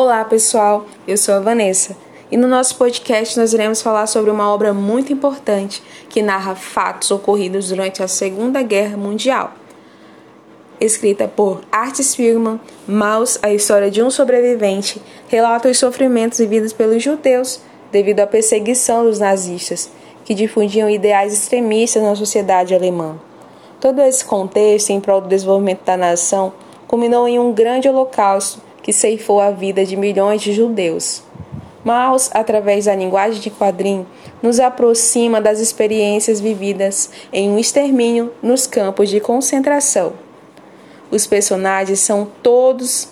Olá, pessoal. Eu sou a Vanessa e no nosso podcast nós iremos falar sobre uma obra muito importante que narra fatos ocorridos durante a Segunda Guerra Mundial. Escrita por Art Spiegelman, Maus, a história de um sobrevivente, relata os sofrimentos vividos pelos judeus devido à perseguição dos nazistas, que difundiam ideais extremistas na sociedade alemã. Todo esse contexto em prol do desenvolvimento da nação culminou em um grande holocausto que ceifou a vida de milhões de judeus. Maus, através da linguagem de quadrinho, nos aproxima das experiências vividas em um extermínio nos campos de concentração. Os personagens são todos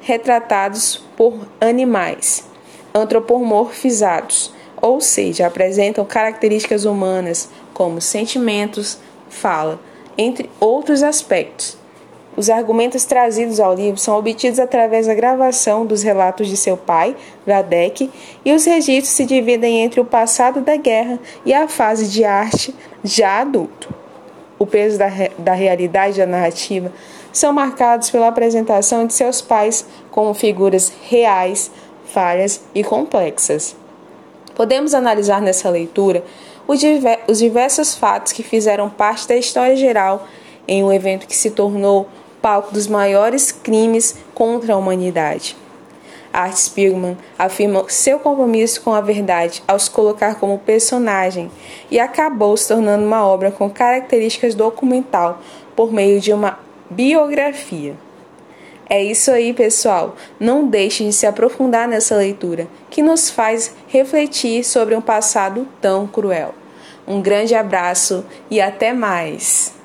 retratados por animais, antropomorfizados, ou seja, apresentam características humanas como sentimentos, fala, entre outros aspectos. Os argumentos trazidos ao livro são obtidos através da gravação dos relatos de seu pai, Radek, e os registros se dividem entre o passado da guerra e a fase de arte já adulto. O peso da, da realidade da narrativa são marcados pela apresentação de seus pais como figuras reais, falhas e complexas. Podemos analisar nessa leitura os diversos fatos que fizeram parte da história geral em um evento que se tornou palco dos maiores crimes contra a humanidade. Art Spiegelman afirma seu compromisso com a verdade ao se colocar como personagem e acabou se tornando uma obra com características documental por meio de uma biografia. É isso aí, pessoal. Não deixe de se aprofundar nessa leitura, que nos faz refletir sobre um passado tão cruel. Um grande abraço e até mais!